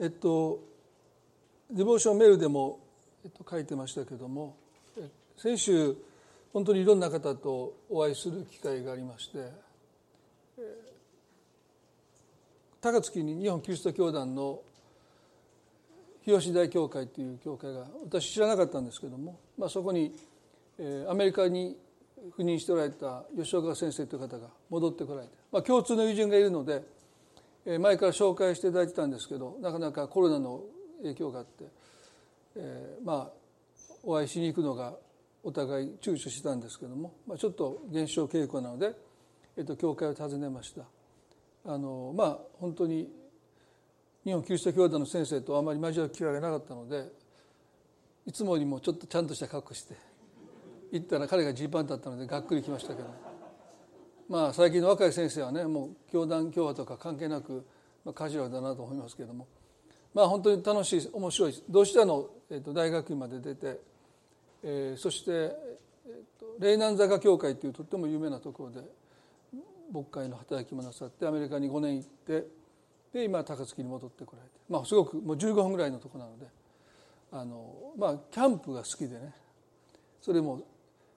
えっとデボーションメールでも、えっと、書いてましたけども先週本当にいろんな方とお会いする機会がありまして高槻に日本キリスト教団の日吉大教会という教会が私知らなかったんですけども、まあ、そこに、えー、アメリカに赴任しておられた吉岡先生という方が戻ってこられて、まあ、共通の友人がいるので、前から紹介していただいてたんですけどなかなかコロナの影響があって、えー、まあお会いしに行くのがお互い躊躇してたんですけども、まあ、ちょっと減少傾向なので、えー、と教会を訪ねました。あのまあ本当に日本キリスト教団の先生とあまり交わる機会がなかったのでいつもよりもちょっとちゃんとした格好して行ったら彼がジーパンだったのでがっくりきましたけどまあ最近の若い先生はねもう教団教派とか関係なく、まあ、カジュアルだなと思いますけれども。まあ本当に楽しい面白い同志社の、えー、と大学院まで出て、えー、そして、えー、と霊南坂教会というとっても有名なところで牧会の働きもなさってアメリカに5年行ってで今高槻に戻ってこられて、まあ、すごくもう15分ぐらいのとこなのであの、まあ、キャンプが好きでね。それも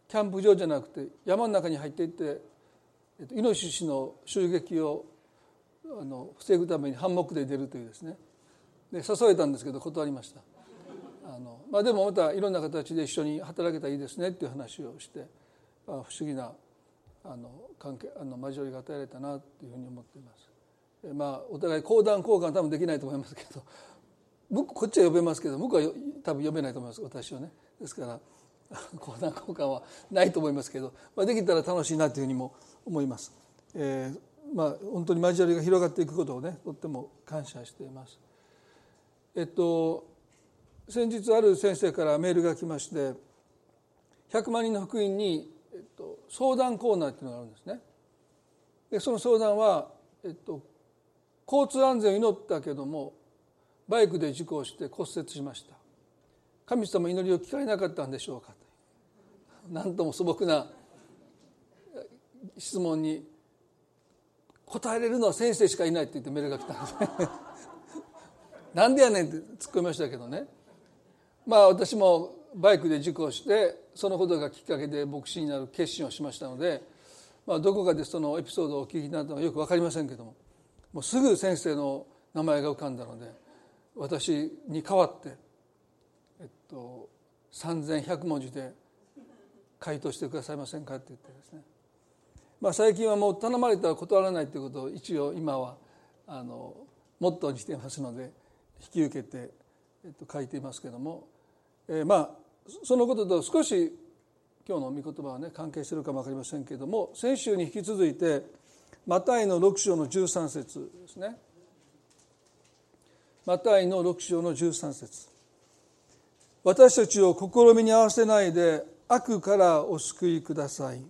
キャンプ場じゃなくて山の中に入っていって、イノシシの襲撃をあの防ぐためにハンモックで出るというですねで誘えたんですけど断りましたあの、まあ、でもまたいろんな形で一緒に働けたらいいですねっていう話をして、まあ、不思議なあの関係あの交わりが与えられたなというふうに思っています。まあお互い講談交換多分できないと思いますけど 僕こっちは呼べますけど僕は多分呼べないと思います私はね。ですから 講談交換はないと思いますけど、まあ、できたら楽しいなというふうにも思います。えー、まあ本当に交わりが広がっていくことをねとっても感謝しています。えっと先日ある先生からメールが来まして100万人の福音に、えっと、相談コーナーっていうのがあるんですね。でその相談は、えっと、交通安全を祈ったけどもバイクで事故をして骨折しました神様祈りを聞かれなかったんでしょうか何とも素朴な質問に答えれるのは先生しかいないって言ってメールが来たんですね。なんでやねんって突っ込みましたけどね。まあ私もバイクで事故をしてそのことがきっかけで牧師になる決心をしましたので、まあ、どこかでそのエピソードをお聞きになったのはよく分かりませんけどももうすぐ先生の名前が浮かんだので私に代わって、えっと、3100文字で回答してくださいませんかって言ってですね、まあ、最近はもう頼まれたら断らないということを一応今はあのモットーにしていますので引き受けて、えっと、書いていますけども、えー、まあそのことと少し今日の御言葉はね関係してるかも分かりませんけれども先週に引き続いてマタイの6章の13節ですね。マタイの6章の13節。私たちを試みに合わせないで悪からお救いください。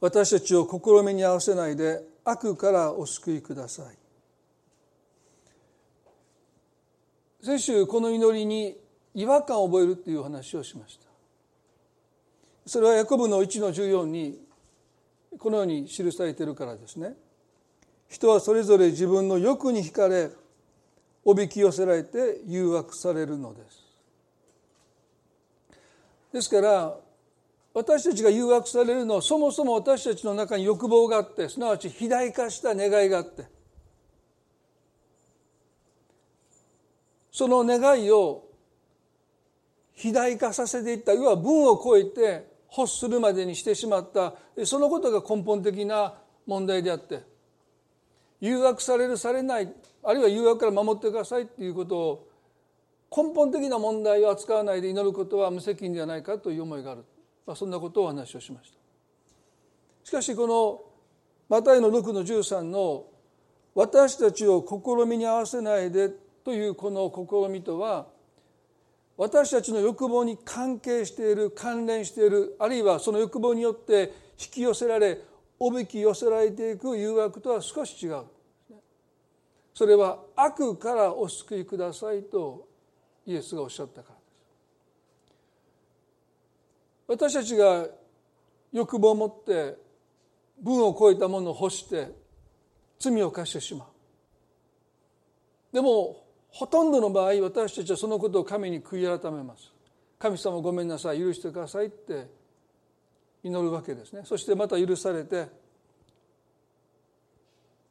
私たちを試みに合わせないで悪からお救いください。先週この祈りに違和感を覚えるっていう話をしました。それはヤコブの1の14にこのように記されているからですね。人はそれぞれ自分の欲に惹かれおびき寄せられて誘惑されるのです。ですから私たちが誘惑されるのはそもそも私たちの中に欲望があってすなわち肥大化した願いがあって。その願いを肥大化させていった要は文を超えて欲するまでにしてしまったそのことが根本的な問題であって誘惑されるされないあるいは誘惑から守ってくださいっていうことを根本的な問題を扱わないで祈ることは無責任ではないかという思いがある、まあ、そんなことをお話をしました。しかしこのマタイの6の13の「私たちを試みに合わせないで」というこの試みとは私たちの欲望に関係している関連しているあるいはその欲望によって引き寄せられおびき寄せられていく誘惑とは少し違う。それは悪からお救いくださいとイエスがおっしゃったから。私たちが欲望を持って分を超えたものを欲して罪を犯してしまう。でもほとんどの場合私たちはそのことを神に悔い改めます。神様ごめんなさい許してくださいって祈るわけですね。そしてまた許されて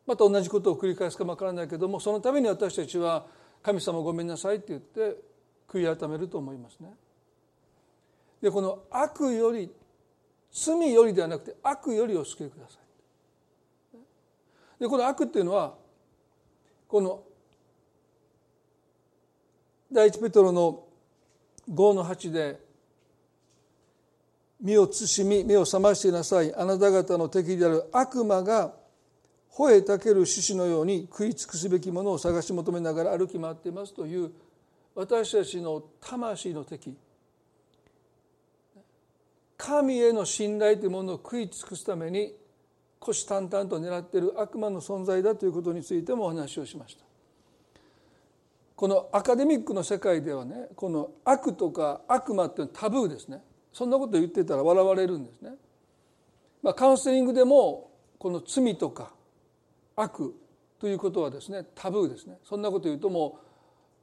また同じことを繰り返すかもわからないけどもそのために私たちは神様ごめんなさいって言って悔い改めると思いますね。でこの悪より罪よりではなくて悪よりお救いください。でこの悪っていうのはこの第一ペトロの5の8で「身を慎み目を覚ましてなさいあなた方の敵である悪魔が吠えたける獅子のように食い尽くすべきものを探し求めながら歩き回っています」という私たちの魂の敵神への信頼というものを食い尽くすために虎視眈々と狙っている悪魔の存在だということについてもお話をしました。このアカデミックの世界ではねこの悪とか悪魔っていうのはタブーですねそんなこと言ってたら笑われるんですね。まあ、カウンセリングでもこの罪とか悪ということはですねタブーですねそんなこと言うとも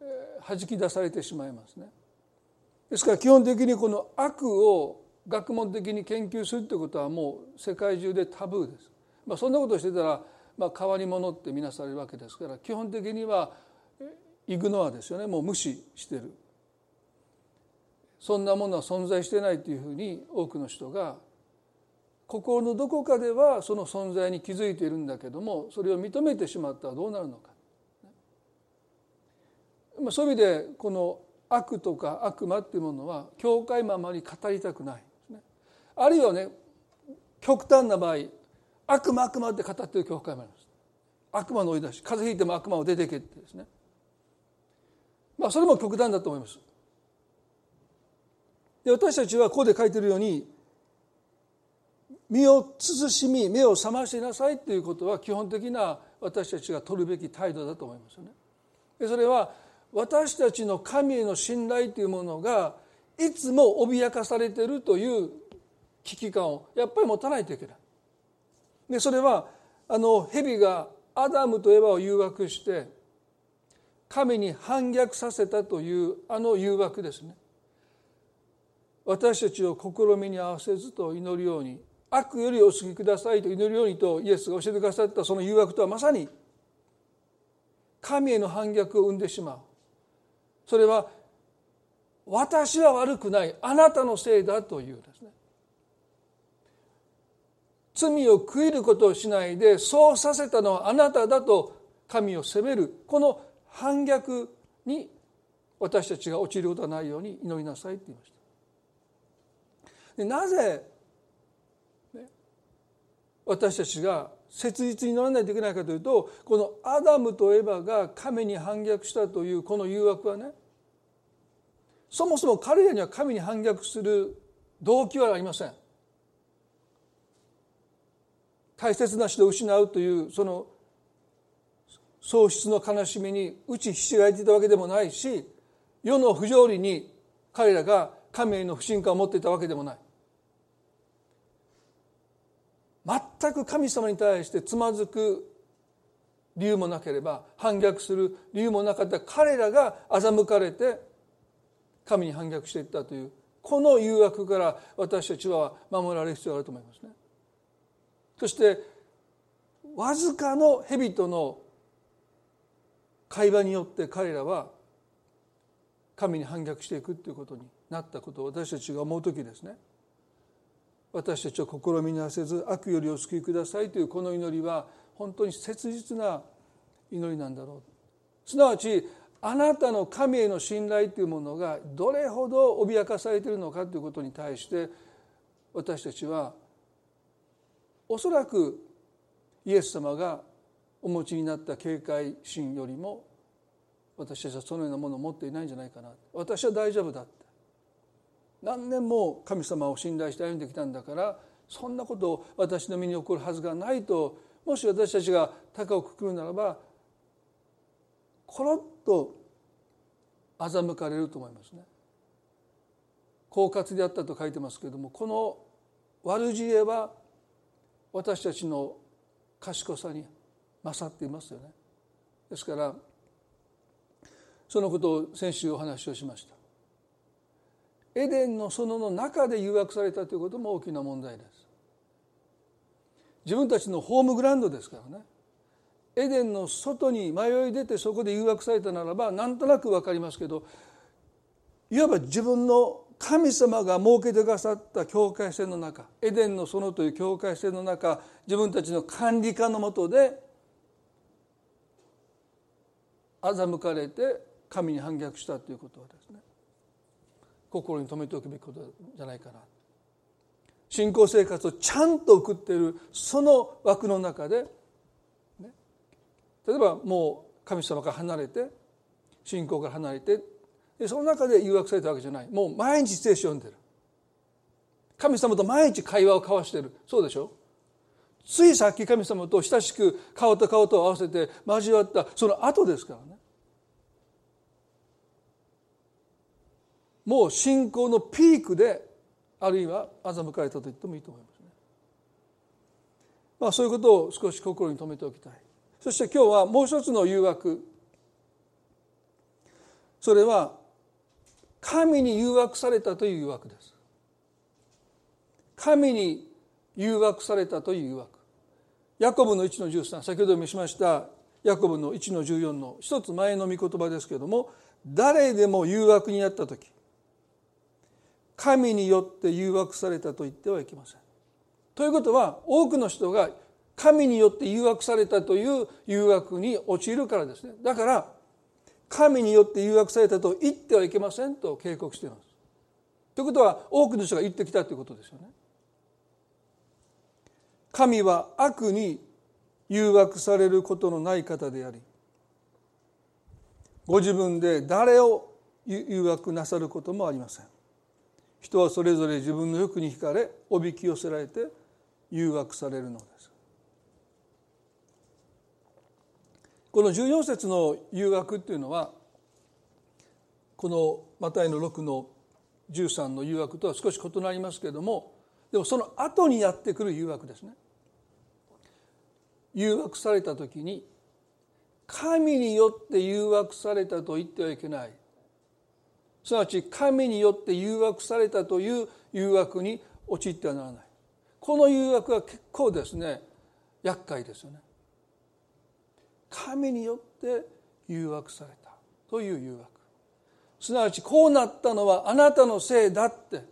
う、えー、弾き出されてしまいますね。ですから基本的にこの悪を学問的に研究するということはもう世界中でタブーです。まあ、そんなことをしてたら、まあ、変わり者って見なされるわけですから基本的にはイグノアですよね。もう無視してる。そんなものは存在してないというふうに多くの人が心のどこかではその存在に気づいているんだけどもそれを認めてしまったらどうなるのか。まあそういう意味でこの悪とか悪魔っていうものは教会ままに語りたくない。あるいはね極端な場合悪魔悪魔って語ってる教会もあります。悪魔の追い出し風邪ひいても悪魔を出てけってですね。まあそれも極端だと思います。で私たちはここで書いてるように身を慎み目を覚ましなさいということは基本的な私たちが取るべき態度だと思いますよね。でそれは私たちの神への信頼というものがいつも脅かされているという危機感をやっぱり持たないといけない。でそれはあの蛇がアダムとエバを誘惑して神に反逆させたというあの誘惑ですね。私たちを試みに合わせずと祈るように悪よりお救いくださいと祈るようにとイエスが教えてくださったその誘惑とはまさに神への反逆を生んでしまう。それは私は悪くないあなたのせいだというですね。罪を悔いることをしないでそうさせたのはあなただと神を責めるこの反逆に私たちが陥ることがないように祈りなさいって言いました。でなぜ、ね、私たちが切実に祈らないといけないかというとこのアダムとエバが神に反逆したというこの誘惑はねそもそも彼らには神に反逆する動機はありません。大切な人を失うというその喪失の悲しみに打ちひしがれていたわけでもないし世の不条理に彼らが神への不信感を持っていたわけでもない全く神様に対してつまずく理由もなければ反逆する理由もなかった彼らが欺かれて神に反逆していったというこの誘惑から私たちは守られる必要があると思いますね。そしてわずかの蛇との会話によって彼らは神に反逆していくということになったことを私たちが思う時ですね。私たちを試みに合わせず悪よりお救いくださいというこの祈りは本当に切実な祈りなんだろう。すなわちあなたの神への信頼というものがどれほど脅かされているのかということに対して私たちはおそらくイエス様がお持ちになった警戒心よりも私たちはそのようなものを持っていないんじゃないかな私は大丈夫だって何年も神様を信頼して歩んできたんだからそんなことを私の身に起こるはずがないともし私たちが高をくくるならばコロッと欺かれると思いますね。狡猾であったと書いてますけれどもこの悪知恵は私たちの賢さに勝っていますよね。ですからそのことを先週お話をしました。エデンの園の中で誘惑されたということも大きな問題です。自分たちのホームグラウンドですからね。エデンの外に迷い出てそこで誘惑されたならばなんとなく分かりますけどいわば自分の神様が設けてくださった境界線の中エデンの園という境界線の中自分たちの管理下のもとで欺かれて神に反逆したということはですね心に留めておくべきことじゃないかな。信仰生活をちゃんと送っているその枠の中で、ね、例えばもう神様から離れて信仰から離れてでその中で誘惑されたわけじゃない。もう毎日聖書を読んでる。神様と毎日会話を交わしてる。そうでしょ？ついさっき神様と親しく顔と顔と合わせて交わったその後ですからね。もう信仰のピークであるいは欺かれたと言ってもいいと思いますね。まあそういうことを少し心に留めておきたい。そして今日はもう一つの誘惑。それは神に誘惑されたという誘惑です。神に誘惑されたという誘惑。ヤコブの1の13先ほど見しましたヤコブの1の14の一つ前の御言葉ですけれども誰でも誘惑にあった時神によって誘惑されたと言ってはいけません。ということは多くの人が神によって誘惑されたという誘惑に陥るからですね。だから神によって誘惑されたと言ってはいけませんと警告しています。ということは多くの人が言ってきたということですよね。神は悪に誘惑されることのない方でありご自分で誰を誘惑なさることもありません。人はそれぞれ自分の欲に惹かれおびき寄せられて誘惑されるのですこの14節の誘惑っていうのはこのマタイの6の13の誘惑とは少し異なりますけれどもでもその後にやってくる誘惑ですね。誘惑された時に神によって誘惑されたと言ってはいけない。すなわち神によって誘惑されたという誘惑に陥ってはならない。この誘惑は結構ですね厄介ですよね。神によって誘惑されたという誘惑。すなわちこうなったのはあなたのせいだって。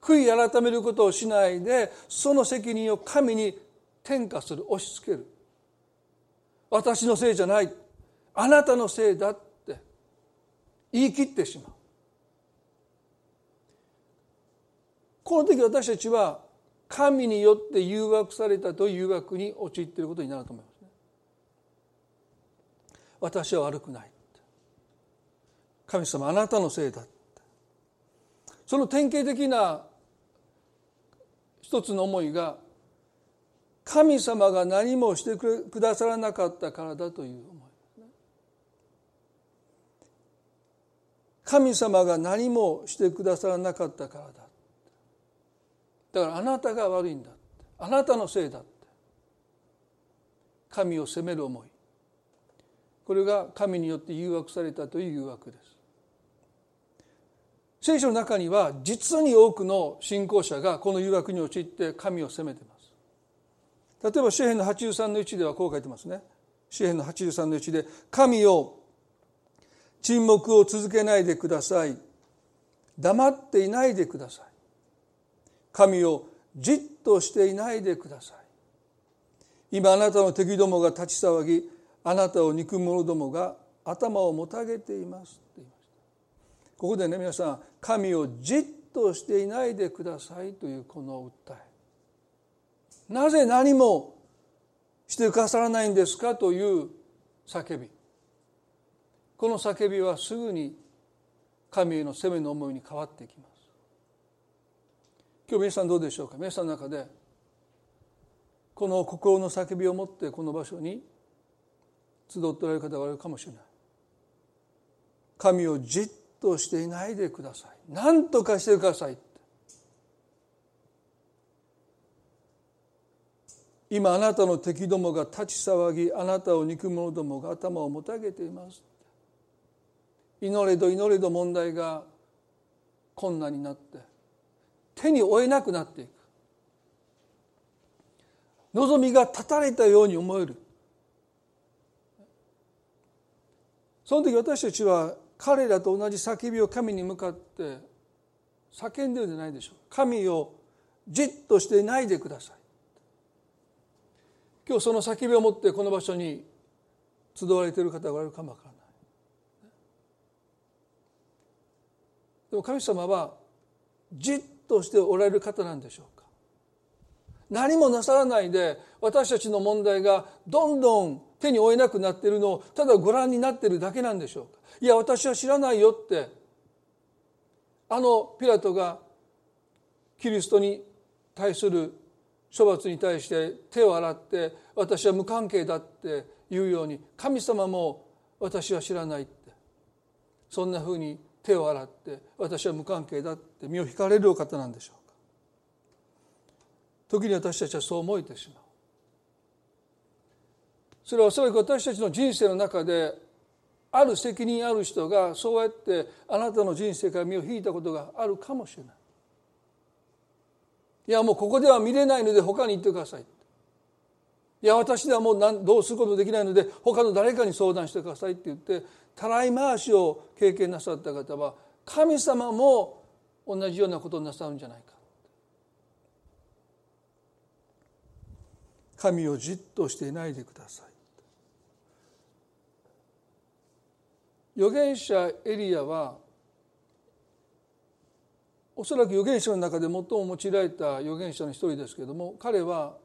悔い改めることをしないでその責任を神に転嫁する押し付ける。私のせいじゃない。あなたのせいだって。言い切ってしまう。この時私たちは神によって誘惑されたという誘惑に陥っていることになると思います。私は悪くない神様あなたのせいだその典型的な一つの思いが神様が何もしてくださらなかったからだという思い神様が何もしてくださらなかったからだ。だからあなたが悪いんだあなたのせいだって。神を責める思い。これが神によって誘惑されたという誘惑です。聖書の中には実に多くの信仰者がこの誘惑に陥って神を責めています。例えば詩篇の83の1ではこう書いてますね。詩篇の83の1で神を沈黙を続けないでください。黙っていないでください。神をじっとしていないでください。今あなたの敵どもが立ち騒ぎあなたを憎む者どもが頭をもたげていますって言いました。ここでね皆さん神をじっとしていないでくださいというこの訴え。なぜ何もしてくださらないんですかという叫び。この叫びはすぐに神への責めの思いに変わっていきます。今日皆さんどうでしょうか？皆さんの中でこの心の叫びを持ってこの場所に集っておられる方がいるかもしれない神をじっとしていないでください何とかしてください今あなたの敵どもが立ち騒ぎあなたを憎む者どもが頭をもたげています祈れど祈れど問題が困難になって手に負えなくなっていく望みが断たれたように思えるその時私たちは彼らと同じ叫びを神に向かって叫んでるんじゃないでしょう。神をじっとしてないでください。今日その叫びを持ってこの場所に集われている方がおられるかもわからない。でも神様はじっとしておられる方なんでしょうか。何もなさらないで私たちの問題がどんどん手に負えなくなっているのをただご覧になっているだけなんでしょうか。いや私は知らないよって。あのピラトがキリストに対する処罰に対して手を洗って私は無関係だっていうように神様も私は知らないって。そんなふうに手を洗って私は無関係だって身を引かれるお方なんでしょうか。時に私たちはそう思えてしまう。それはおそらく私たちの人生の中である責任ある人がそうやってあなたの人生から身を引いたことがあるかもしれない。いやもうここでは見れないので他に行ってください。いや私ではもうどうすることもできないので他の誰かに相談してくださいって言ってたらい回しを経験なさった方は神様も同じようなことをなさるんじゃないか。神をじっとしていないでください。預言者エリアはおそらく預言者の中で最も用いられた預言者の一人ですけれども彼は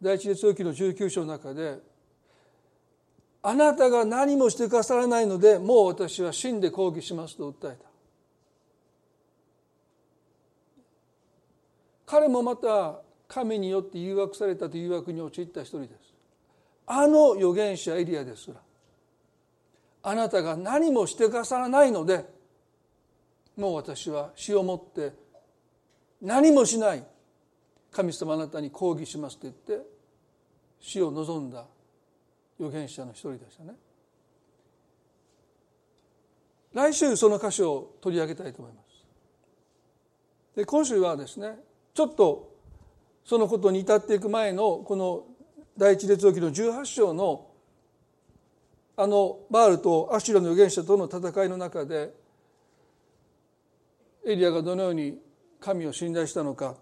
第一列王記の19章の中で「あなたが何もしてくださらないのでもう私は死んで抗議します」と訴えた。彼もまた神によって誘惑されたと誘惑に陥った一人です。あの預言者エリアですら。あなたが何もしてくださらないのでもう私は死をもって何もしない。神様あなたに抗議しますと言って死を望んだ預言者の一人でしたね。来週その箇所を取り上げたいと思います。で今週はですねちょっとそのことに至っていく前のこの第一列王記の18章のあのバールとアシュラの預言者との戦いの中でエリアがどのように神を信頼したのか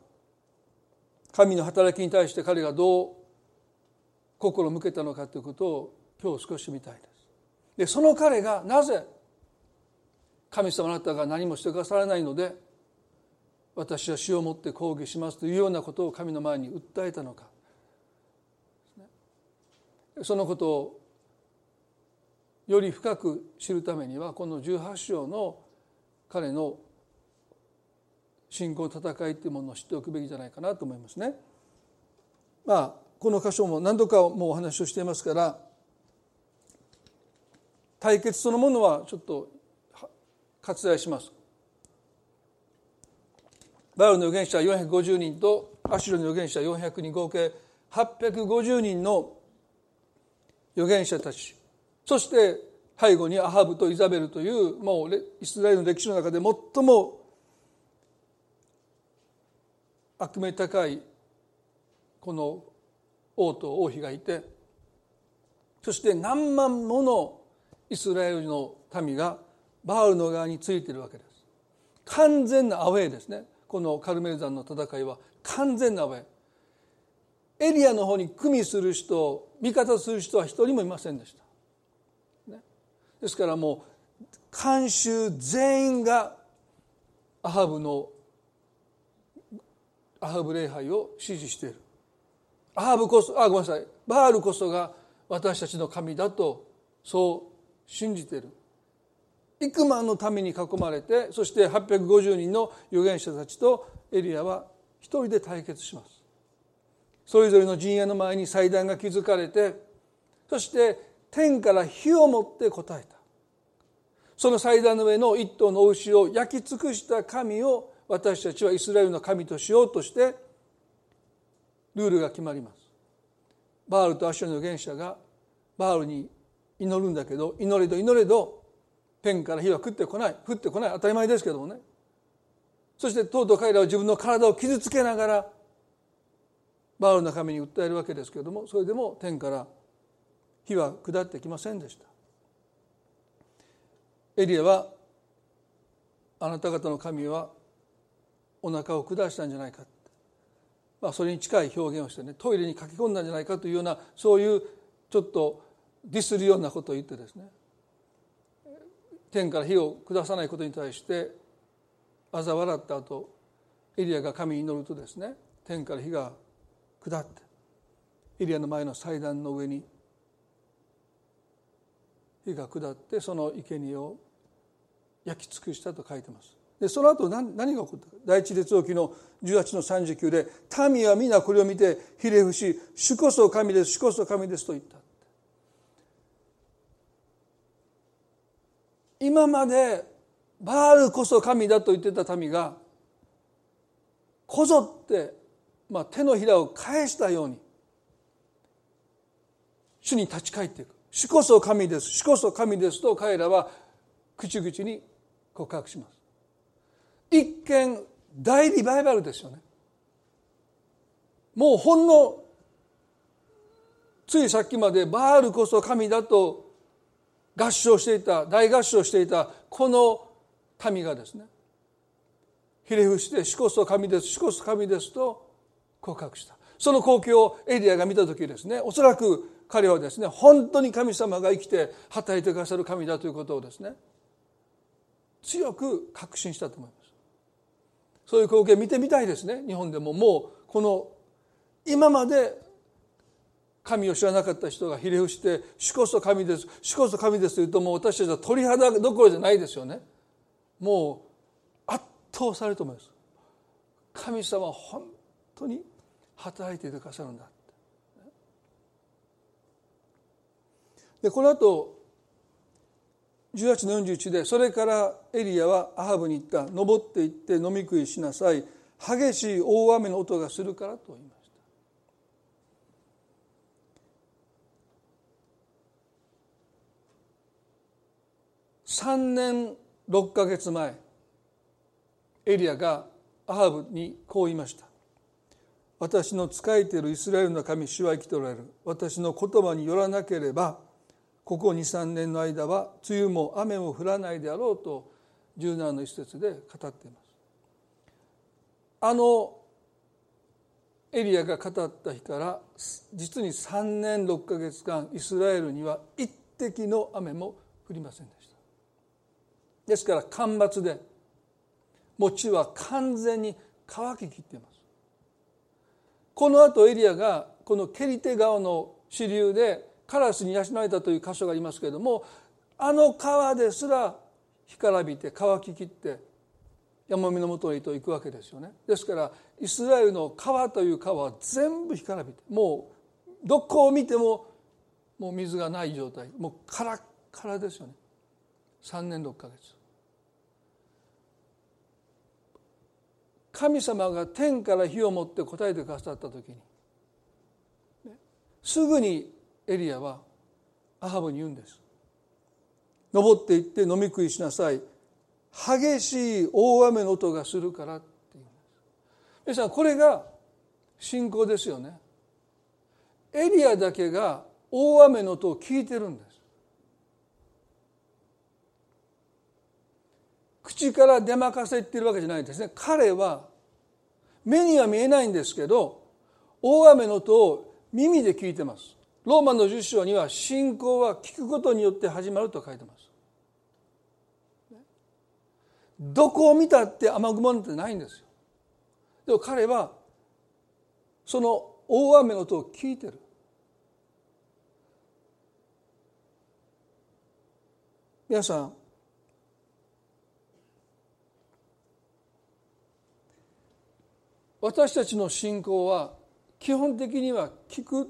神の働きに対して彼がどう心を向けたのかということを今日少し見たいです。でその彼がなぜ神様あなたが何もしてくださらないので私は死をもって抗議しますというようなことを神の前に訴えたのかそのことをより深く知るためにはこの18章の彼の信仰戦いというものを知っておくべきじゃないかなと思いますね。まあこの箇所も何度かもうお話をしていますから対決そのものはちょっと割愛します。バウルの預言者450人とアシュロの預言者400人合計850人の預言者たちそして背後にアハブとイザベルというもうイスラエルの歴史の中で最も悪名高いこの王と王妃がいてそして何万ものイスラエルの民がバールの側についているわけです。完全なアウェーですね。このカルメル山の戦いは完全なアウェー。エリアの方に組みする人味方する人は一人もいませんでした。ですからもう慣習全員がアハブのアハブ礼拝を支持している。アハブこそあごめんなさい。バールこそが私たちの神だとそう信じている。幾万の民に囲まれてそして850人の預言者たちとエリアは一人で対決します。それぞれの陣営の前に祭壇が築かれてそして天から火を持って答えた。その祭壇の上の一頭の牛を焼き尽くした神を私たちはイスラエルの神としようとしてルールが決まります。バールとアシュの預言者がバールに祈るんだけど祈れど祈れど天から火は降ってこない。降ってこない。当たり前ですけどもね。そしてとうとう彼らは自分の体を傷つけながらバールの神に訴えるわけですけれどもそれでも天から火は下ってきませんでした。エリアはあなた方の神はお腹を下したんじゃないか、まあ、それに近い表現をしてねトイレに駆け込んだんじゃないかというようなそういうちょっとディスるようなことを言ってですね天から火を下さないことに対して嘲笑った後エリアが神に祈るとですね天から火が下ってエリアの前の祭壇の上に火が下ってその生贄を焼き尽くしたと書いてます。でその後何何が起こったか。第一列王記の18の39で「民は皆これを見てひれ伏し主こそ神です主こそ神です」と言った。今までバールこそ神だと言ってた民がこぞって、まあ、手のひらを返したように主に立ち返っていく。主こそ神です。主こそ神ですと彼らは口々に告白します。一見大リバイバルですよね。もうほんのついさっきまでバールこそ神だと合唱していた大合唱していたこの民がですねひれ伏して「主こそ神です主こそ神です」と告白した。その光景をエリアが見た時ですねおそらく彼はですね本当に神様が生きて働いてくださる神だということをですね強く確信したと思います。そういう光景見てみたいですね。日本でももうこの今まで神を知らなかった人がひれ伏して「主こそ神です主こそ神です」と言うともう私たちは鳥肌どころじゃないですよね。もう圧倒されると思います。神様は本当に働いていてくださるんだ。でこの後18の41でそれからエリアはアハブに言った。登っていって飲み食いしなさい。激しい大雨の音がするからと言います3年6か月前エリアがアハブにこう言いました。私の仕えているイスラエルの神主は生きておられる。私の言葉によらなければここ23年の間は梅雨も雨も降らないであろうと17の一節で語っています。あのエリアが語った日から実に3年6か月間イスラエルには一滴の雨も降りませんでした。ですから干ばつで餅は完全に乾ききっています。この後エリアがこのケリテ川の支流でカラスに養われたという箇所がありますけれどもあの川ですら干からびて乾ききって山見のもとへと行くわけですよね。ですからイスラエルの川という川は全部干からびてもうどこを見てももう水がない状態。もうカラッカラですよね。3年6ヶ月。神様が天から火を持って答えてくださった時にすぐにエリアはアハブに言うんです。登っていって飲み食いしなさい。激しい大雨の音がするからって言うんです。皆さんこれが信仰ですよね。エリアだけが大雨の音を聞いてるんです。口から出まかせってるわけじゃないですね。彼は目には見えないんですけど大雨の音を耳で聞いてます。ローマの10章には信仰は聞くことによって始まると書いてます。どこを見たって雨雲なんてないんですよ。でも彼はその大雨の音を聞いてる。皆さん私たちの信仰は基本的には聞く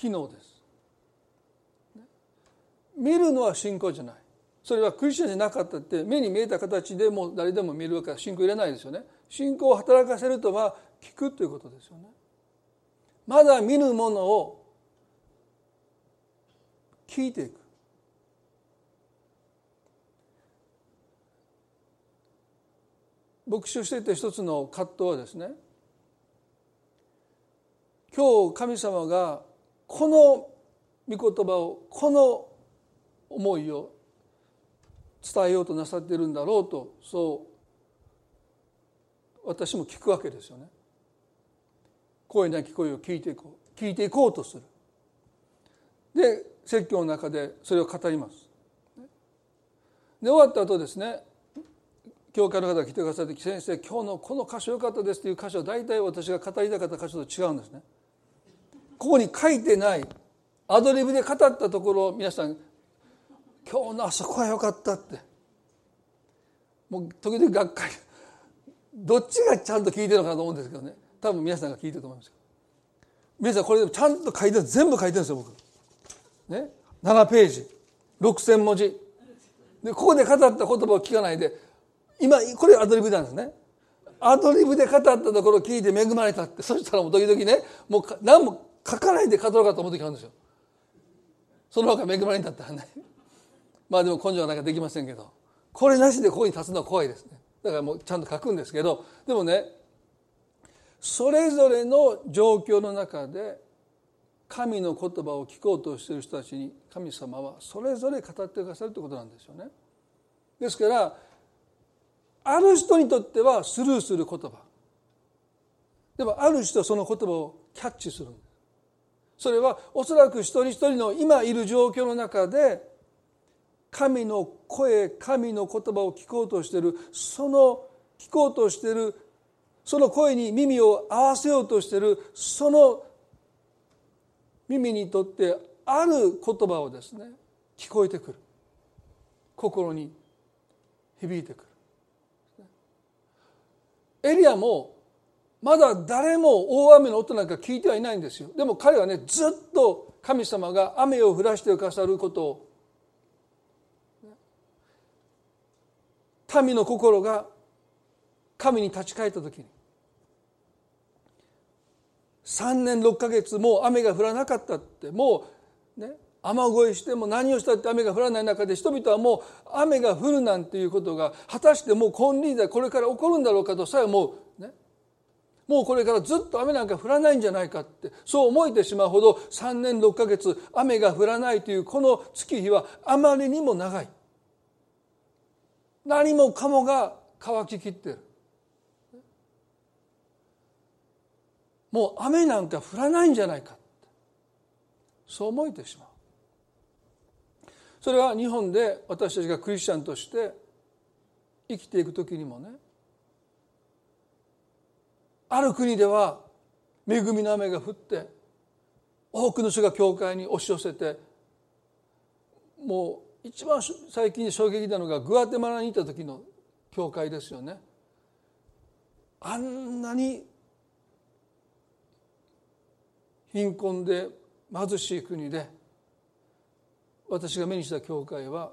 機能です。見るのは信仰じゃない。それはクリスチャンじゃなかったって目に見えた形でも誰でも見るわけは信仰いらないですよね。信仰を働かせるとは聞くということですよね。まだ見ぬものを聞いていく。牧師をしていて一つの葛藤はですね今日神様がこの御言葉をこの思いを伝えようとなさっているんだろうとそう私も聞くわけですよね。声なき声を聞いていこう聞いていこうとする。で説教の中でそれを語ります。で終わった後ですね教会の方が来てくださって先生今日のこの箇所良かったですという箇所は大体私が語りたかった箇所と違うんですね。ここに書いてない。アドリブで語ったところを皆さん今日のあそこは良かったって。もう時々がっかりどっちがちゃんと聞いてるのかなと思うんですけどね。多分皆さんが聞いてると思います皆さんこれでもちゃんと書いて全部書いてるんですよ僕。ね。7ページ。6,000文字。でここで語った言葉を聞かないで今これアドリブなんですね。アドリブで語ったところを聞いて恵まれたって。そしたらもう時々ねもう何も書かないで語ろうかと思う時あるんですよ。その他恵まれんだったらねまあでも根性はなんかできませんけど。これなしでここに立つのは怖いですね。だからもうちゃんと書くんですけど。でもねそれぞれの状況の中で神の言葉を聞こうとしている人たちに神様はそれぞれ語ってくださるということなんですよね。ですからある人にとってはスルーする言葉。でもある人はその言葉をキャッチするんです。それはおそらく一人一人の今いる状況の中で神の声神の言葉を聞こうとしてる。その聞こうとしてる。その声に耳を合わせようとしてる。その耳にとってある言葉をですね聞こえてくる。心に響いてくる。エリアもまだ誰も大雨の音なんか聞いてはいないんですよ。でも彼はねずっと神様が雨を降らしてくださることを民の心が神に立ち返った時に3年6ヶ月もう雨が降らなかったってもうね雨乞いしても何をしたって雨が降らない中で人々はもう雨が降るなんていうことが果たしてもう金輪際これから起こるんだろうかとさえ思う、もうこれからずっと雨なんか降らないんじゃないかってそう思えてしまうほど3年6ヶ月雨が降らないというこの月日はあまりにも長い。何もかもが乾ききってる。もう雨なんか降らないんじゃないかそう思えてしまう。それは日本で私たちがクリスチャンとして生きていく時にもねある国では恵みの雨が降って多くの人が教会に押し寄せてもう一番最近衝撃なのがグアテマラにいた時の教会ですよね。あんなに貧困で貧しい国で私が目にした教会は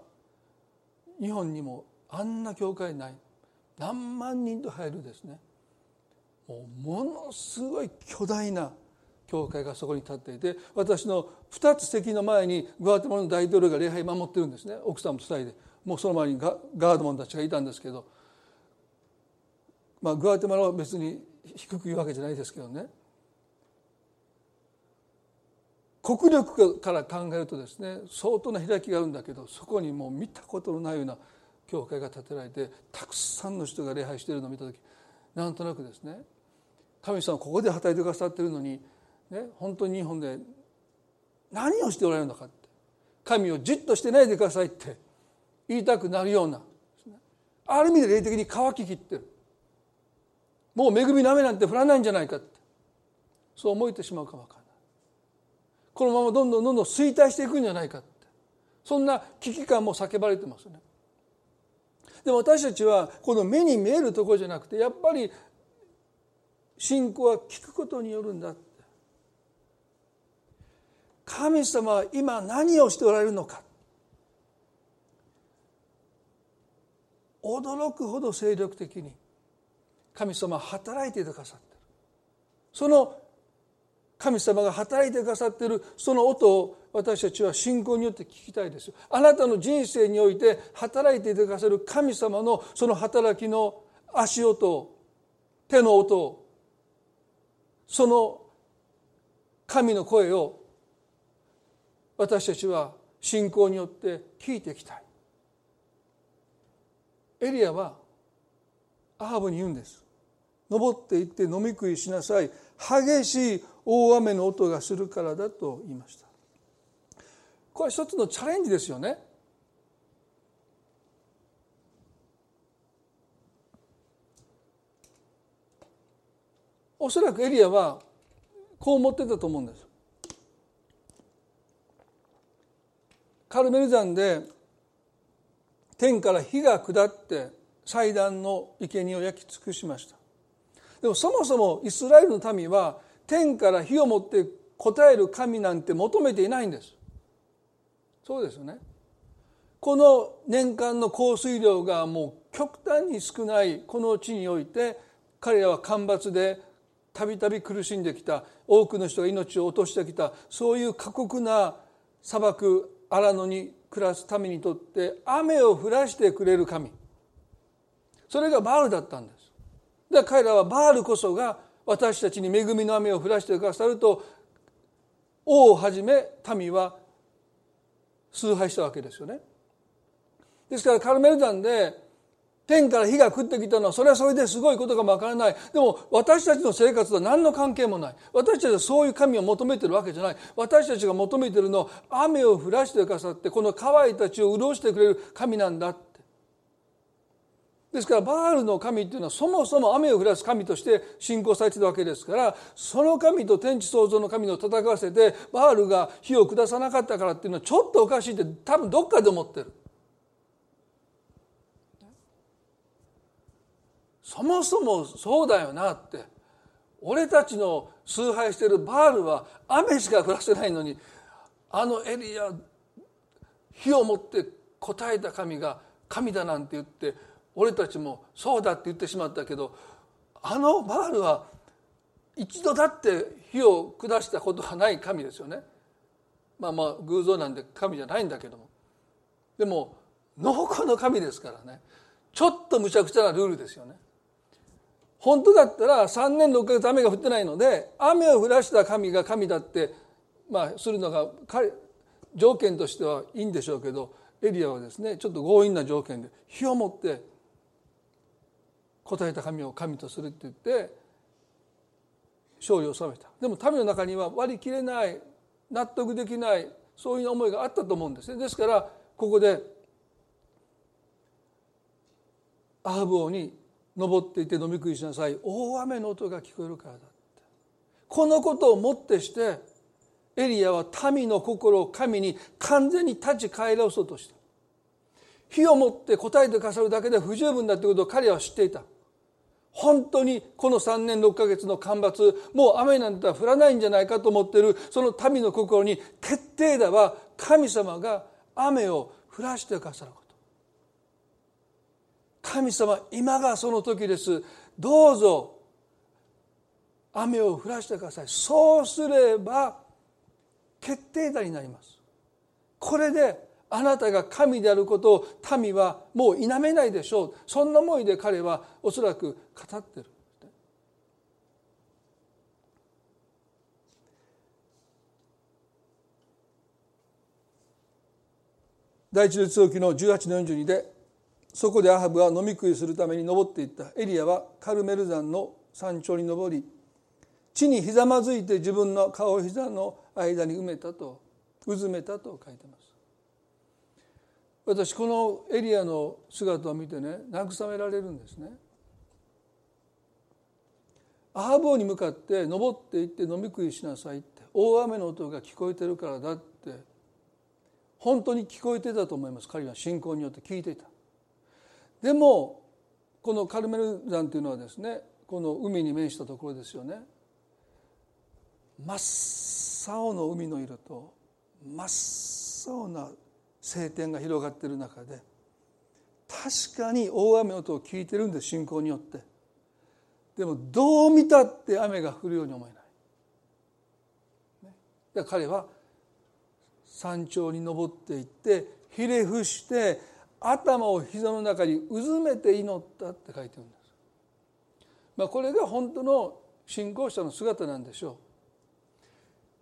日本にもあんな教会ない何万人と入るですねもうものすごい巨大な教会がそこに立っていて私の2つ席の前にグアテマラの大統領が礼拝守ってるんですね。奥さんも伝えてもうその前にガードマンたちがいたんですけど、まあ、グアテマラは別に低く言うわけじゃないですけどね。国力から考えるとですね相当な開きがあるんだけどそこにもう見たことのないような教会が建てられてたくさんの人が礼拝しているのを見た時なんとなくですね神様ここで働いてくださってるのに、ね、本当に日本で何をしておられるのかって。神をじっとしてないでくださいって言いたくなるような。ある意味で霊的に乾ききってる。もう恵みの雨なんて降らないんじゃないかって。そう思えてしまうかもわかんない。このままどんどんどんどん衰退していくんじゃないかって。そんな危機感も叫ばれてますね。でも私たちはこの目に見えるところじゃなくてやっぱり信仰は聞くことによるんだ神様は今何をしておられるのか。驚くほど精力的に神様は働いてくださってる。その神様が働いてくださってるその音を私たちは信仰によって聞きたいですあなたの人生において働いてくださる神様のその働きの足音手の音をその神の声を私たちは信仰によって聞いていきたい。エリアはアハブに言うんです。登っていって飲み食いしなさい。激しい大雨の音がするからだと言いました。これは一つのチャレンジですよね。おそらくエリアはこう思ってたと思うんです。カルメル山で天から火が下って祭壇の生贄を焼き尽くしました。でもそもそもイスラエルの民は天から火を持って答える神なんて求めていないんです。そうですよね。この年間の降水量がもう極端に少ないこの地において彼らは干ばつでたびたび苦しんできた多くの人が命を落としてきたそういう過酷な砂漠荒野に暮らす民にとって雨を降らしてくれる神それがバールだったんですで彼らはバールこそが私たちに恵みの雨を降らしてくださると王をはじめ民は崇拝したわけですよね。ですからカルメル山で天から火が降ってきたのはそれはそれですごいことかもわからない。でも私たちの生活とは何の関係もない。私たちはそういう神を求めてるわけじゃない。私たちが求めてるのは雨を降らしてくださってこの乾いた地を潤してくれる神なんだって。ですからバールの神っていうのはそもそも雨を降らす神として信仰されていたわけですからその神と天地創造の神を戦わせてバールが火を下さなかったからっていうのはちょっとおかしいって多分どっかで思ってる。そもそもそうだよなって俺たちの崇拝してるバールは雨しか降らせないのにあのエリア火を持って答えた神が神だなんて言って俺たちもそうだって言ってしまったけどあのバールは一度だって火を下したことはない神ですよね。まあまあ偶像なんで神じゃないんだけどもでも農家の神ですからねちょっとむちゃくちゃなルールですよね。本当だったら3年6ヶ月雨が降ってないので雨を降らした神が神だってまあするのが条件としてはいいんでしょうけどエリアはですねちょっと強引な条件で火を持って答えた神を神とするって言って勝利を収めた。でも民の中には割り切れない納得できないそういう思いがあったと思うんですね。ですからここでアハブ王に登っていて飲み食いしなさい。大雨の音が聞こえるからだって。このことをもってしてエリアは民の心を神に完全に立ち返らそうとした。火を持って答えてくださるだけで不十分だということを彼は知っていた。本当にこの3年6ヶ月の干ばつもう雨なんて降らないんじゃないかと思っているその民の心に決定打は神様が雨を降らしてくださること。神様今がその時です。どうぞ雨を降らしてください。そうすれば決定打になります。これであなたが神であることを民はもう否めないでしょう。そんな思いで彼はおそらく語ってる。第一列王記の18の42でそこでアハブは飲み食いするために登っていった。エリアはカルメル山の山頂に登り地にひざまずいて自分の顔膝の間に埋めたとうずめたと書いてます。私このエリアの姿を見てね慰められるんですね。アハブ王に向かって登っていって飲み食いしなさいって大雨の音が聞こえてるからだって本当に聞こえてたと思います。彼は信仰によって聞いていた。でもこのカルメル山というのはですねこの海に面したところですよね。真っ青の海の色と真っ青な晴天が広がっている中で確かに大雨の音を聞いてるんです信仰によって。でもどう見たって雨が降るように思えない。で彼は山頂に登っていってひれ伏して頭を膝の中にうずめて祈ったって書いてるんです。まあ、これが本当の信仰者の姿なんでしょう。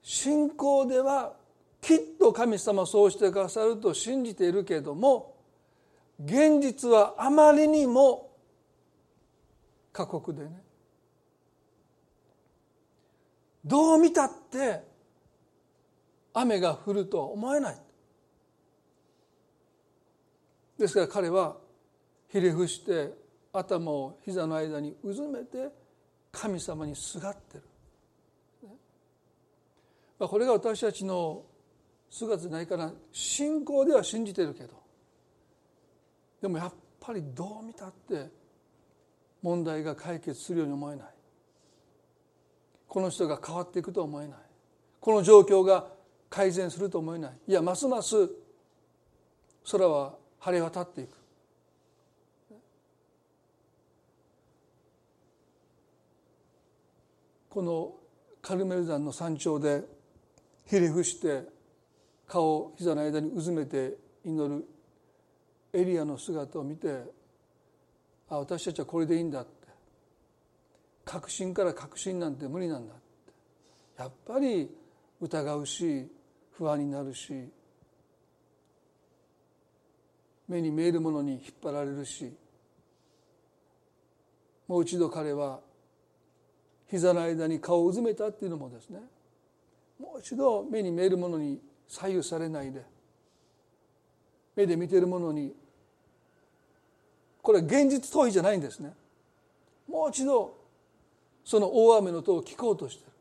信仰ではきっと神様そうしてくださると信じているけれども現実はあまりにも過酷でね。どう見たって雨が降るとは思えない。ですから彼はひれ伏して頭を膝の間にうずめて神様にすがってる、まあ、これが私たちの姿じゃないかな信仰では信じてるけど。でもやっぱりどう見たって問題が解決するように思えない。この人が変わっていくとは思えない。この状況が改善すると思えない。いやますます空は晴れ渡っていく。このカルメル山の山頂でひれ伏して顔を膝の間にうずめて祈るエリアの姿を見てあ私たちはこれでいいんだって。確信から確信なんて無理なんだって。やっぱり疑うし不安になるし目に見えるものに引っ張られるしもう一度彼は膝の間に顔をうずめたっていうのもですね。もう一度目に見えるものに左右されないで目で見てるものにこれは現実逃避じゃないんですね。もう一度その大雨の音を聞こうとしてる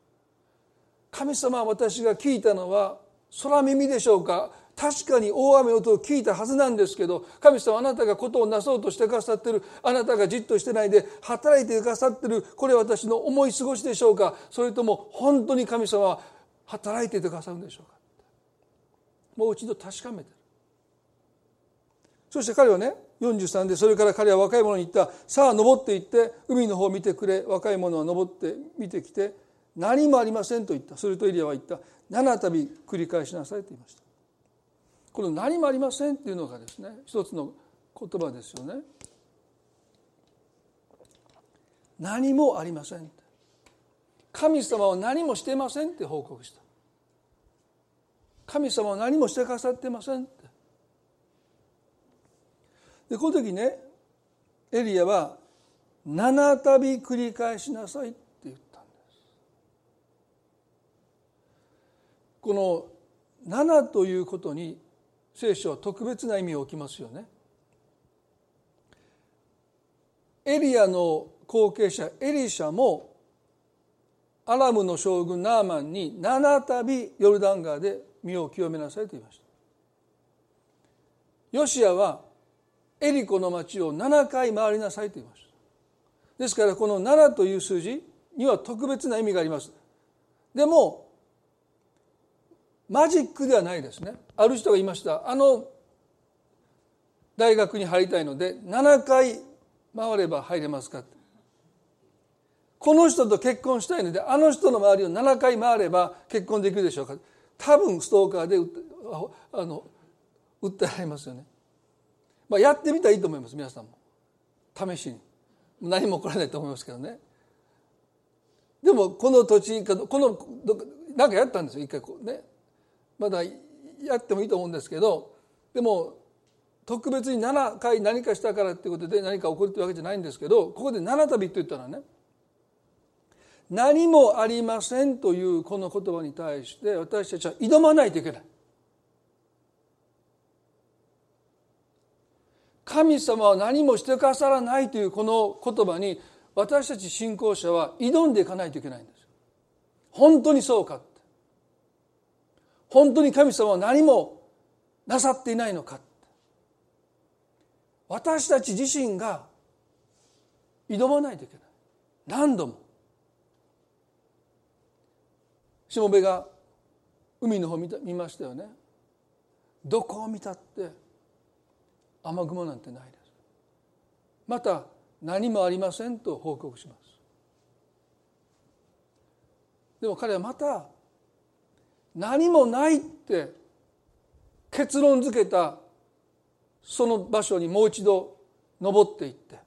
神様は私が聞いたのは空耳でしょうか？確かに大雨の音を聞いたはずなんですけど神様あなたがことをなそうとしてくださってるあなたがじっとしてないで働いてくださってるこれ私の思い過ごしでしょうか？それとも本当に神様は働いていてくださるんでしょうか？もう一度確かめてる。そして彼はね43でそれから彼は若い者に言った。さあ登って行って海の方を見てくれ。若い者は登って見てきて何もありませんと言った。するとエリアは言った。七度繰り返しなさいと言いました。この何もありませんっていうのがですね一つの言葉ですよね。何もありません神様は何もしてませんって報告した。神様は何もしてくださってませんって。でこの時ねエリアは七度繰り返しなさいって言ったんです。この七ということに聖書は特別な意味を置きますよね。エリアの後継者エリシャもアラムの将軍ナーマンに七度ヨルダン川で身を清めなさいと言いました。ヨシアはエリコの町を7回回りなさいと言いました。ですからこの7という数字には特別な意味があります。でもマジックではないですね。ある人が言いました。あの大学に入りたいので7回回れば入れますかこの人と結婚したいのであの人の周りを7回回れば結婚できるでしょうか。多分ストーカーであの訴えられますよね、まあ、やってみたらいいと思います皆さんも。試しに。何も起こらないと思いますけどね。でもこの土地このなんかやったんですよ一回こうね。まだやってもいいと思うんですけどでも特別に7回何かしたからっていうことで何か起こるってわけじゃないんですけどここで7旅って言ったらね何もありませんというこの言葉に対して私たちは挑まないといけない。神様は何もしてくださらないというこの言葉に私たち信仰者は挑んでいかないといけないんです。本当にそうか本当に神様は何もなさっていないのか。私たち自身が挑まないといけない。何度も。しもべが海の方見た見ましたよね。どこを見たって雨雲なんてないです。また何もありませんと報告します。でも彼はまた何もないって結論付けたその場所にもう一度登っていって。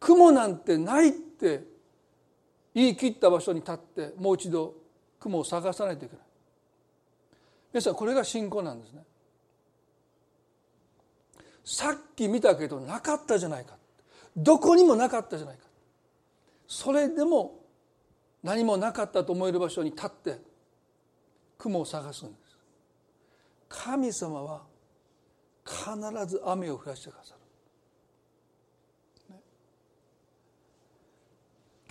雲なんてないって言い切った場所に立ってもう一度雲を探さないといけない。皆さんこれが信仰なんですね。さっき見たけどなかったじゃないか。どこにもなかったじゃないか。それでも何もなかったと思える場所に立って雲を探すんです。神様は必ず雨を降らしてくださる。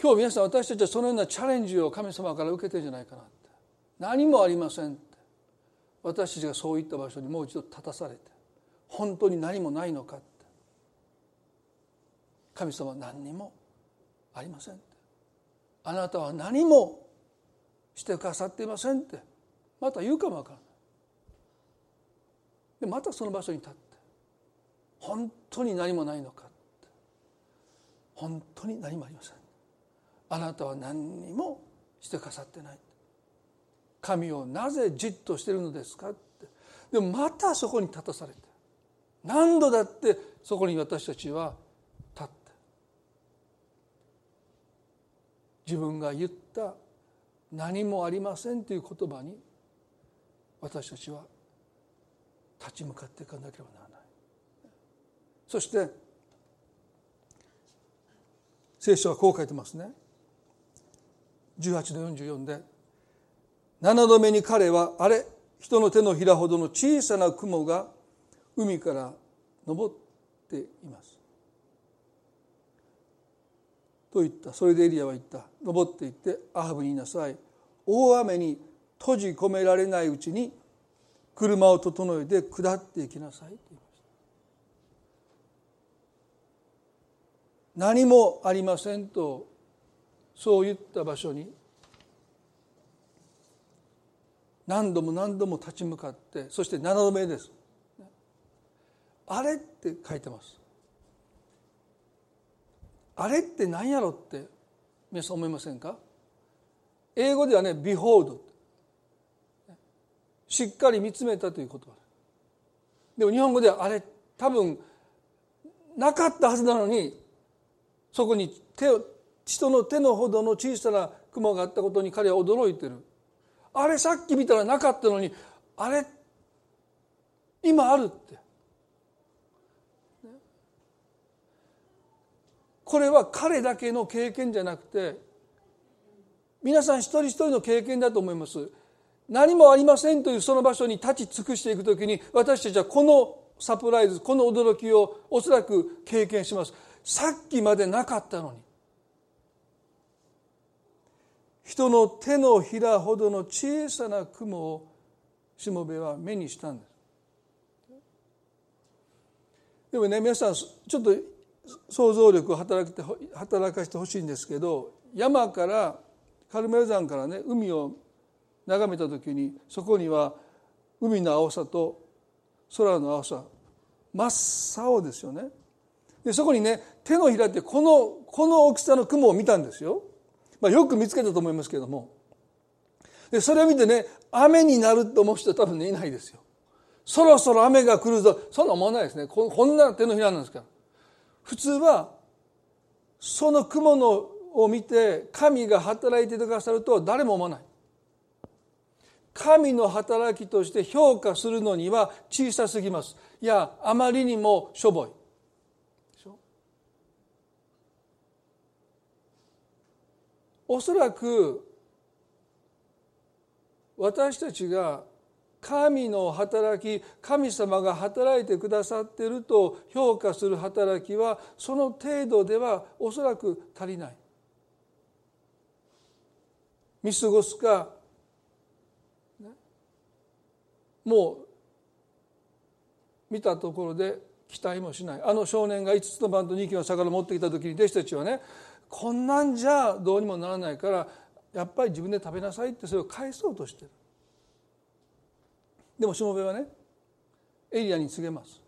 今日皆さん私たちはそのようなチャレンジを神様から受けてるんじゃないかなって。何もありませんって。私たちがそういった場所にもう一度立たされて。本当に何もないのかって。神様は何にもありませんあなたは何もしてくださっていませんって。また言うかもわからないでまたその場所に立って。本当に何もないのかって。本当に何もありません。あなたは何にもしてくださってない。神をなぜじっとしてるのですかって。でもまたそこに立たされて。何度だってそこに私たちは立って。自分が言った何もありませんという言葉に私たちは立ち向かっていかなければならない。そして聖書はこう書いてますね。18の44で7度目に彼はあれ人の手のひらほどの小さな雲が海から昇っています。と言った。それでエリアは言った。登っていってアハブに言いなさい。大雨に閉じ込められないうちに車を整えて下っていきなさい。と言いました何もありませんとそういった場所に何度も何度も立ち向かってそして7度目です。あれって書いてます。あれって何やろって皆さん思いませんか？英語ではね「behold」しっかり見つめたという言葉でも日本語ではあれ多分なかったはずなのにそこに手を人の手のほどの小さな雲があったことに彼は驚いてる。あれさっき見たらなかったのにあれ今あるって。これは彼だけの経験じゃなくて皆さん一人一人の経験だと思います。何もありませんというその場所に立ち尽くしていくときに私たちはこのサプライズこの驚きをおそらく経験します。さっきまでなかったのに人の手のひらほどの小さな雲をしもべは目にしたんです。でもね皆さんちょっと想像力を働て働かせてほしいんですけど山からカルメル山からね海を眺めた時にそこには海の青さと空の青さ真っ青ですよね。でそこにね手のひらってこのこの大きさの雲を見たんですよ。まあ、よく見つけたと思いますけれども。でそれを見てね雨になると思う人は多分ねいないですよ。そろそろ雨が来るぞ。そんな思わないですね。ここんな手のひらなんですから。普通はその雲のを見て神が働いてくださると誰も思わない。神の働きとして評価するのには小さすぎます。いやあまりにもしょぼい。おそらく私たちが神の働き神様が働いてくださっていると評価する働きはその程度ではおそらく足りない。見過ごすかもう見たところで期待もしない。あの少年が5つの番と2機の魚を持ってきた時に弟子たちはねこんなんじゃどうにもならないからやっぱり自分で食べなさいってそれを返そうとしてる。でもしもべはねエリアに告げます。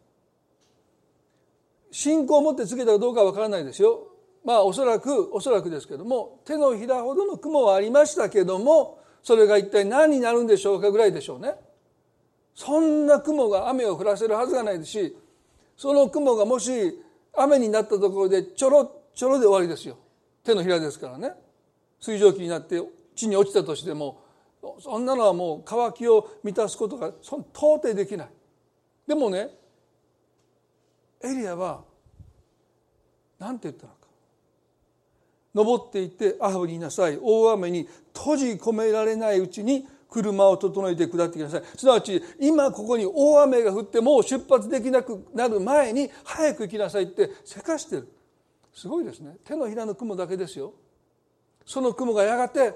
信仰を持って告げたかどうかは分からないですよ。まあおそらくおそらくですけども手のひらほどの雲はありましたけどもそれが一体何になるんでしょうかぐらいでしょうね。そんな雲が雨を降らせるはずがないですしその雲がもし雨になったところでちょろちょろで終わりですよ。手のひらですからね。水蒸気になって地に落ちたとしてもそんなのはもう渇きを満たすことがそ到底できない。でもねエリアは何て言ったのか。登っていってアハブにいなさい。大雨に閉じ込められないうちに車を整えて下ってきなさい。すなわち今ここに大雨が降ってもう出発できなくなる前に早く行きなさいってせかしてる。すごいですね。手のひらの雲だけですよ。その雲がやがて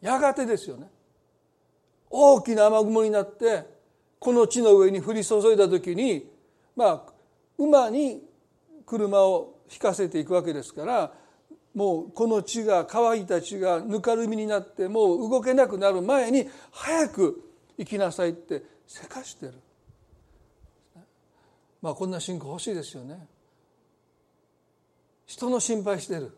やがてですよね。大きな雨雲になってこの地の上に降り注いだ時にまあ馬に車を引かせていくわけですからもうこの地が乾いた地がぬかるみになってもう動けなくなる前に早く行きなさいってせかしてる。まあこんな信仰欲しいですよね。人の心配してる。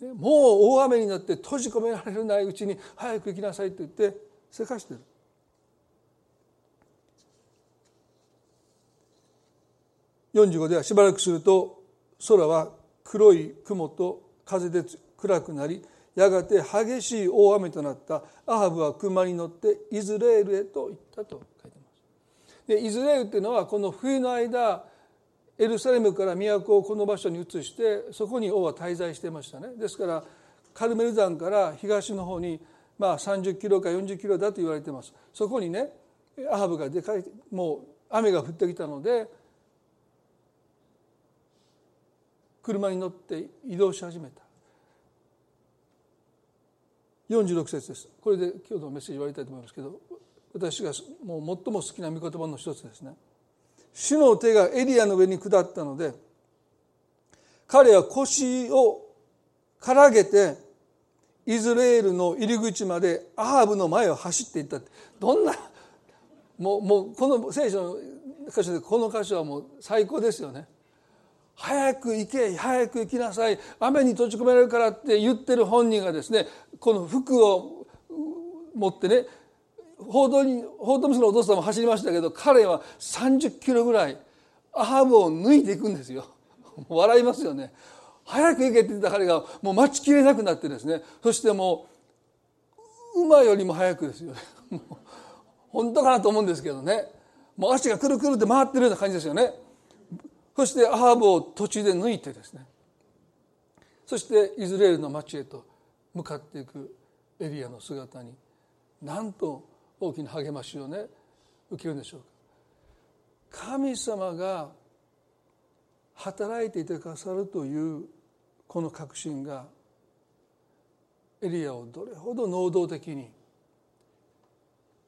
もう大雨になって閉じ込められないうちに早く行きなさいって言ってせかしてる。45ではしばらくすると空は黒い雲と風で暗くなりやがて激しい大雨となった。アハブは熊に乗ってイズレールへと行ったと書いてます。でイズレールっていうのはこの冬の間エルサレムから都をこの場所に移してそこに王は滞在してましたね。ですからカルメル山から東の方にまあ30キロか40キロだと言われてます。そこにねアハブがでかいもう雨が降ってきたので車に乗って移動し始めた。46節です。これで今日のメッセージ終わりたいと思いますけど私がもう最も好きな御言葉の一つですね。主の手がエリアの上に下ったので彼は腰をからげてイズレールの入り口までアハブの前を走っていったどんなもうもうこの聖書の箇所でこの箇所はもう最高ですよね。早く行け早く行きなさい。雨に閉じ込められるからって言ってる本人がですねこの服を持ってね報道に報道娘のお父さんも走りましたけど彼は30キロぐらいアハブを抜いていくんですよ。笑いますよね。早く行けって言った彼がもう待ちきれなくなってですね。そしてもう馬よりも早くですよね。本当かなと思うんですけどね。もう足がくるくるって回ってるような感じですよね。そしてアハブを途中で抜いてですね。そしてイズレールの町へと向かっていくエリアの姿になんと大きな励ましをね受けるんでしょうか。神様が働いていてくださるというこの確信がエリアをどれほど能動的に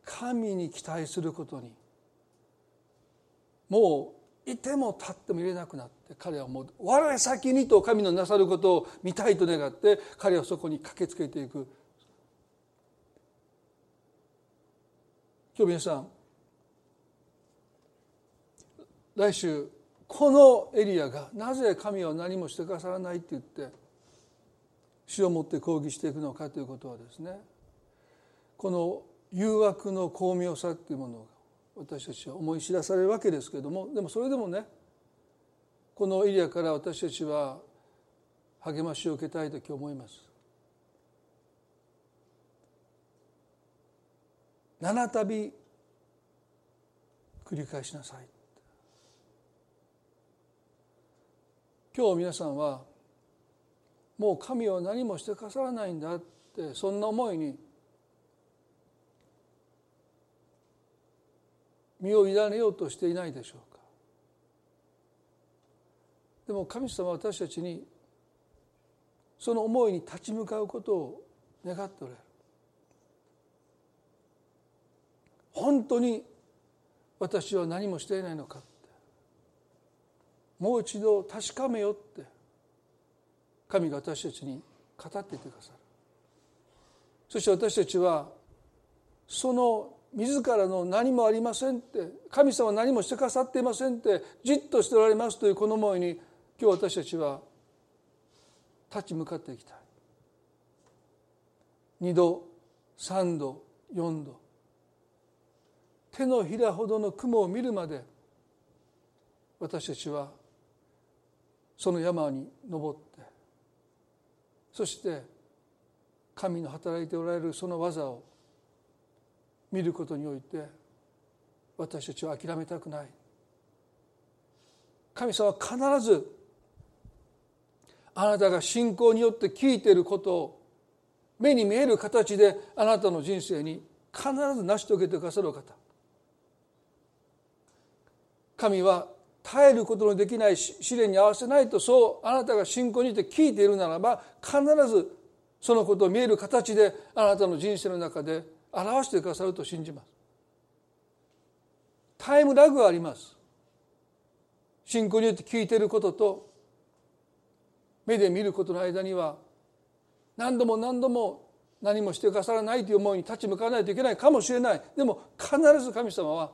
神に期待することにもういても立ってもいれなくなって彼はもう我先にと神のなさることを見たいと願って彼はそこに駆けつけていく。今日皆さん来週このエリアがなぜ神は何もしてくださらないって言って死をもって抗議していくのかということはですねこの誘惑の巧妙さっていうものが私たちは思い知らされるわけですけれどもでもそれでもねこのエリアから私たちは励ましを受けたいと今日思います。七度繰り返しなさい今日皆さんはもう神は何もしてかさらないんだってそんな思いに身を委ねようとしていないでしょうか。でも神様は私たちにその思いに立ち向かうことを願っておられる。本当に私は何もしていないのかって。もう一度確かめよって。神が私たちに語っていてくださる。そして私たちはその自らの何もありませんって神様は何もしてくださっていませんってじっとしておられますというこの思いに今日私たちは立ち向かっていきたい。2度3度4度。手のひらほどの雲を見るまで私たちはその山に登ってそして神の働いておられるその技を見ることにおいて私たちは諦めたくない。神様は必ずあなたが信仰によって聞いていることを目に見える形であなたの人生に必ず成し遂げてくださる方。神は耐えることのできない試練に合わせないとそうあなたが信仰によって聞いているならば必ずそのことを見える形であなたの人生の中で表してくださると信じます。タイムラグがあります。信仰によって聞いていることと目で見ることの間には何度も何度も何もしてくださらないという思いに立ち向かわないといけないかもしれない。でも必ず神様は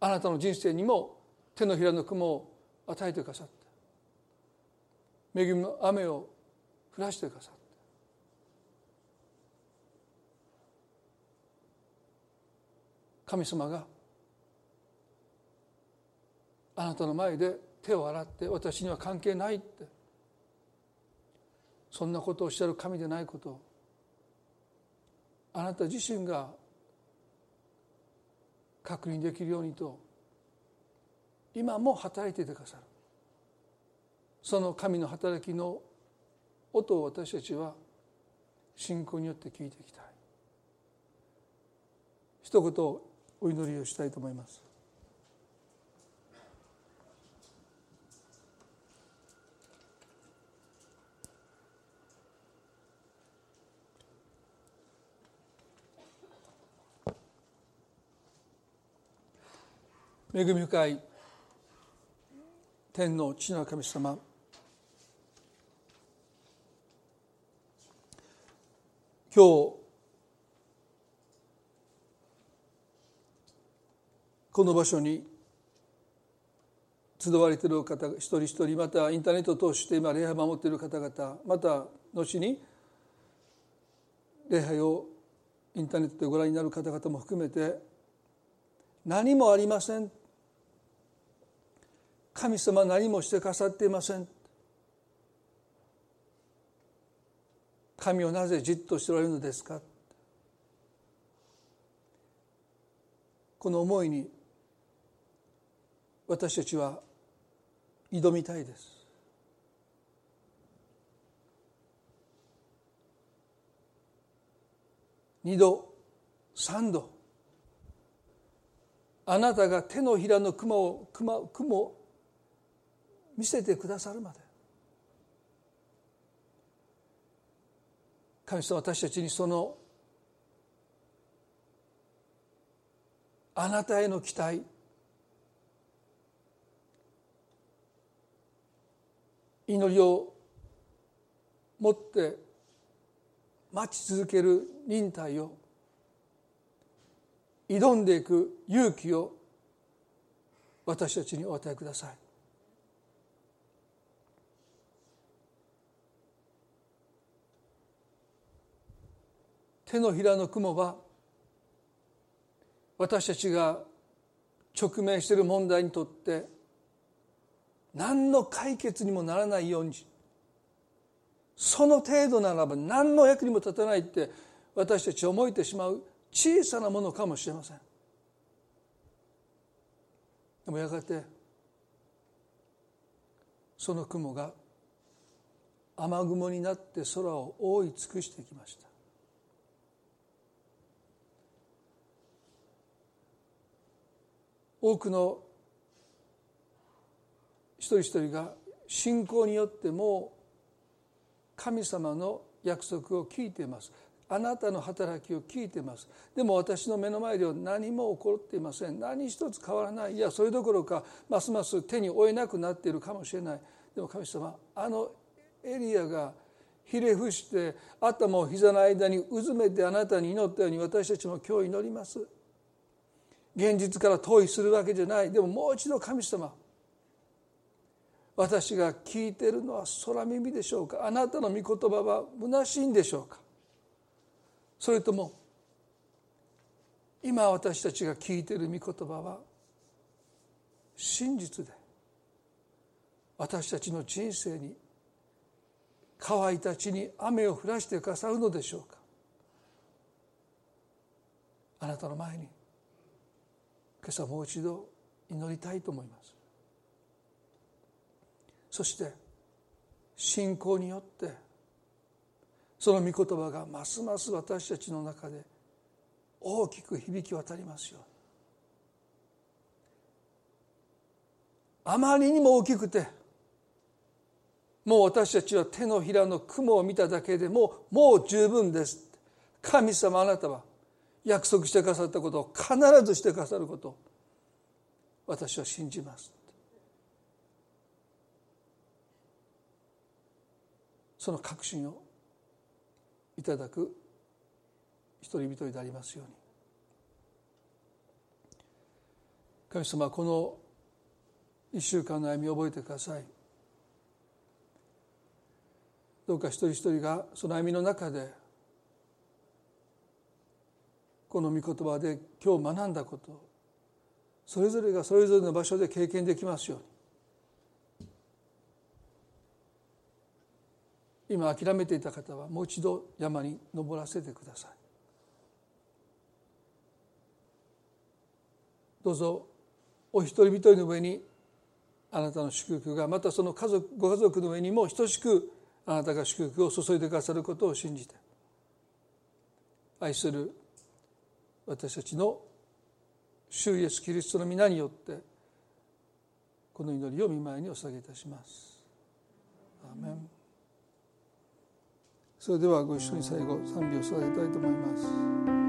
あなたの人生にも手のひらの雲を与えてくださって恵みの雨を降らしてくださって神様があなたの前で手を洗って私には関係ないってそんなことをおっしゃる神でないことをあなた自身が確認できるようにと今も働いていてくださる。その神の働きの音を私たちは信仰によって聞いていきたい。一言お祈りをしたいと思います。恵み深い天皇父の神様。今日この場所に集われている方一人一人またインターネットを通して今礼拝を守っている方々また後に礼拝をインターネットでご覧になる方々も含めて何もありません。神様何もしてくださっていません。神をなぜじっとしておられるのですか。この思いに私たちは挑みたいです。二度三度あなたが手のひらの雲を雲雲見せてくださるまで。神様私たちにそのあなたへの期待祈りを持って待ち続ける忍耐を挑んでいく勇気を私たちにお与えください。手のひらの雲は私たちが直面している問題にとって何の解決にもならないようにその程度ならば何の役にも立たないって私たち思えてしまう小さなものかもしれません。でもやがてその雲が雨雲になって空を覆い尽くしてきました。多くの一人一人が信仰によっても神様の約束を聞いています。あなたの働きを聞いています。でも私の目の前では何も起こっていません。何一つ変わらない。いやそれどころかますます手に負えなくなっているかもしれない。でも神様あのエリアがひれ伏して頭を膝の間にうずめてあなたに祈ったように私たちも今日祈ります。現実から遠いするわけじゃない。でももう一度神様私が聞いてるのは空耳でしょうか？あなたの御言葉は虚しいんでしょうか？それとも今私たちが聞いている御言葉は真実で私たちの人生に乾いた地に雨を降らしてくださるのでしょうか？あなたの前に今朝もう一度祈りたいと思います。そして信仰によってその御言葉がますます私たちの中で大きく響き渡りますよあまりにも大きくてもう私たちは手のひらの雲を見ただけでもうもう十分です。神様あなたは約束してくださったことを必ずしてくださることを私は信じます。その確信をいただく一人一人でありますように。神様この一週間の歩みを覚えてください。どうか一人一人がその歩みの中でこの御言葉で今日学んだことそれぞれがそれぞれの場所で経験できますように。今諦めていた方はもう一度山に登らせてくださいどうぞお一人一人の上にあなたの祝福がまたその家族ご家族の上にも等しくあなたが祝福を注いでくださることを信じて愛する私たちの主イエスキリストの皆によってこの祈りを見舞いにお捧げいたします。アメンそれではご一緒に最後賛美を捧げたいと思います。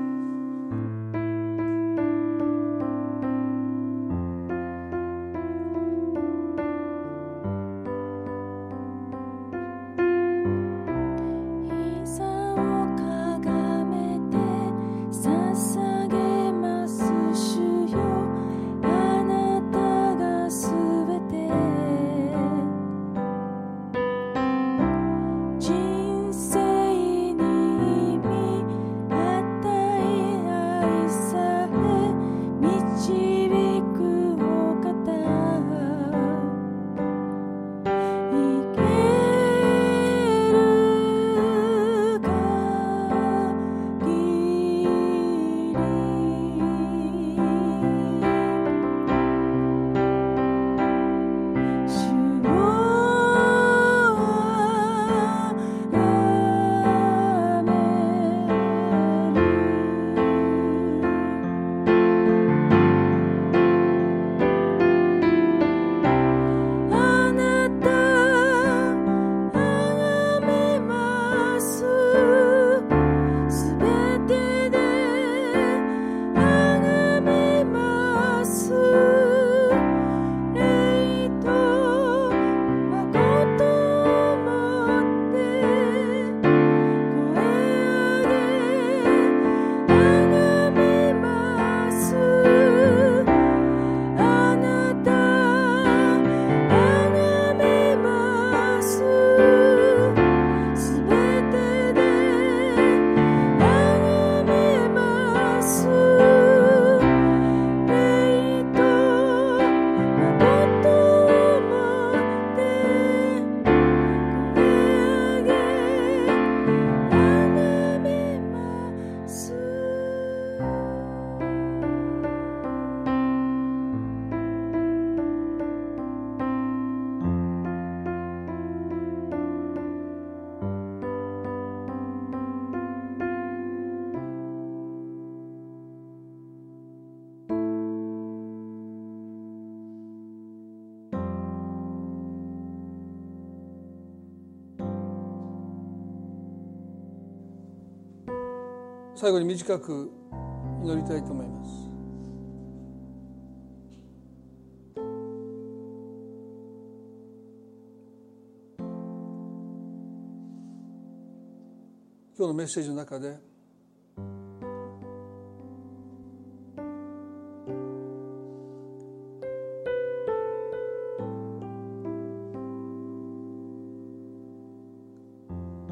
最後に短く祈りたいと思います。今日のメッセージの中で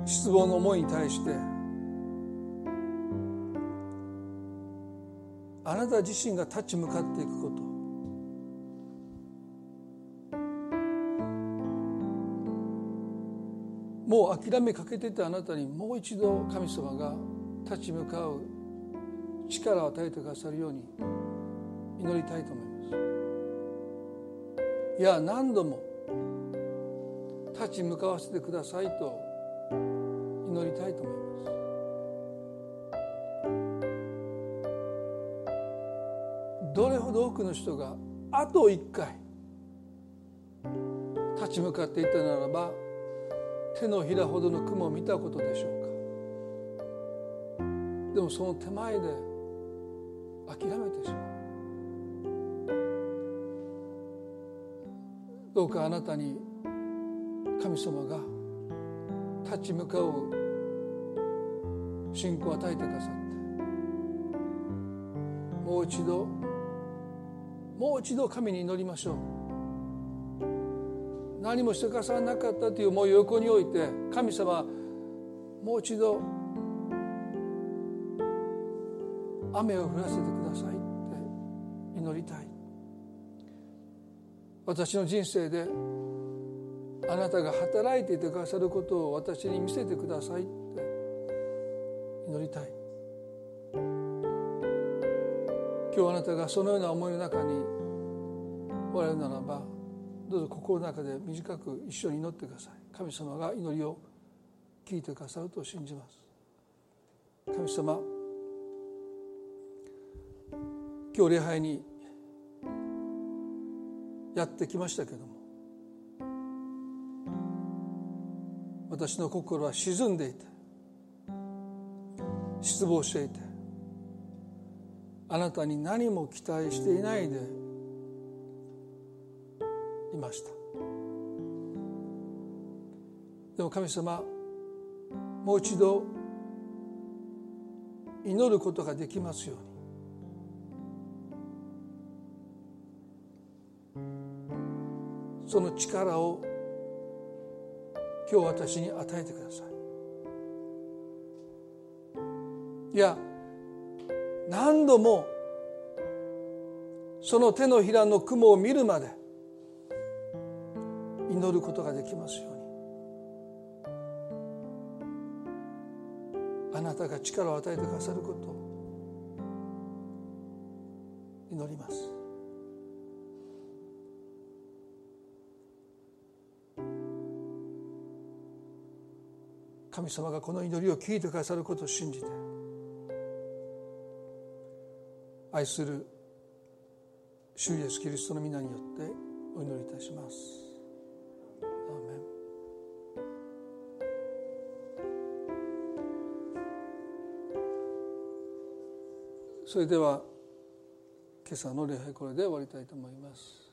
失望の思いに対してなた自身が立ち向かっていくこと。もう諦めかけてたあなたにもう一度神様が立ち向かう力を与えてくださるように祈りたいと思います。いや何度も立ち向かわせてくださいと祈りたいと思います。くの人があと一回立ち向かっていったならば手のひらほどの雲を見たことでしょうか。でもその手前で諦めてしまう。どうかあなたに神様が立ち向かう信仰を与えてくださってもう一度もう一度神に祈りましょう。何もしてくださらなかったという思いを横に置いて神様もう一度雨を降らせてくださいって祈りたい。私の人生であなたが働いていてくださることを私に見せてくださいって祈りたい。今日あなたがそのような思いの中におられるならばどうぞ心の中で短く一緒に祈ってください。神様が祈りを聞いてくださると信じます。神様今日礼拝にやってきましたけども私の心は沈んでいて失望していてあなたに何も期待していないでいました。でも神様もう一度祈ることができますように。その力を今日私に与えてください。いや何度もその手のひらの雲を見るまで祈ることができますように。あなたが力を与えてくださることを祈ります。神様がこの祈りを聞いてくださることを信じて愛する主イエスキリストの皆によってお祈りいたします。それでは今朝の礼拝これで終わりたいと思います。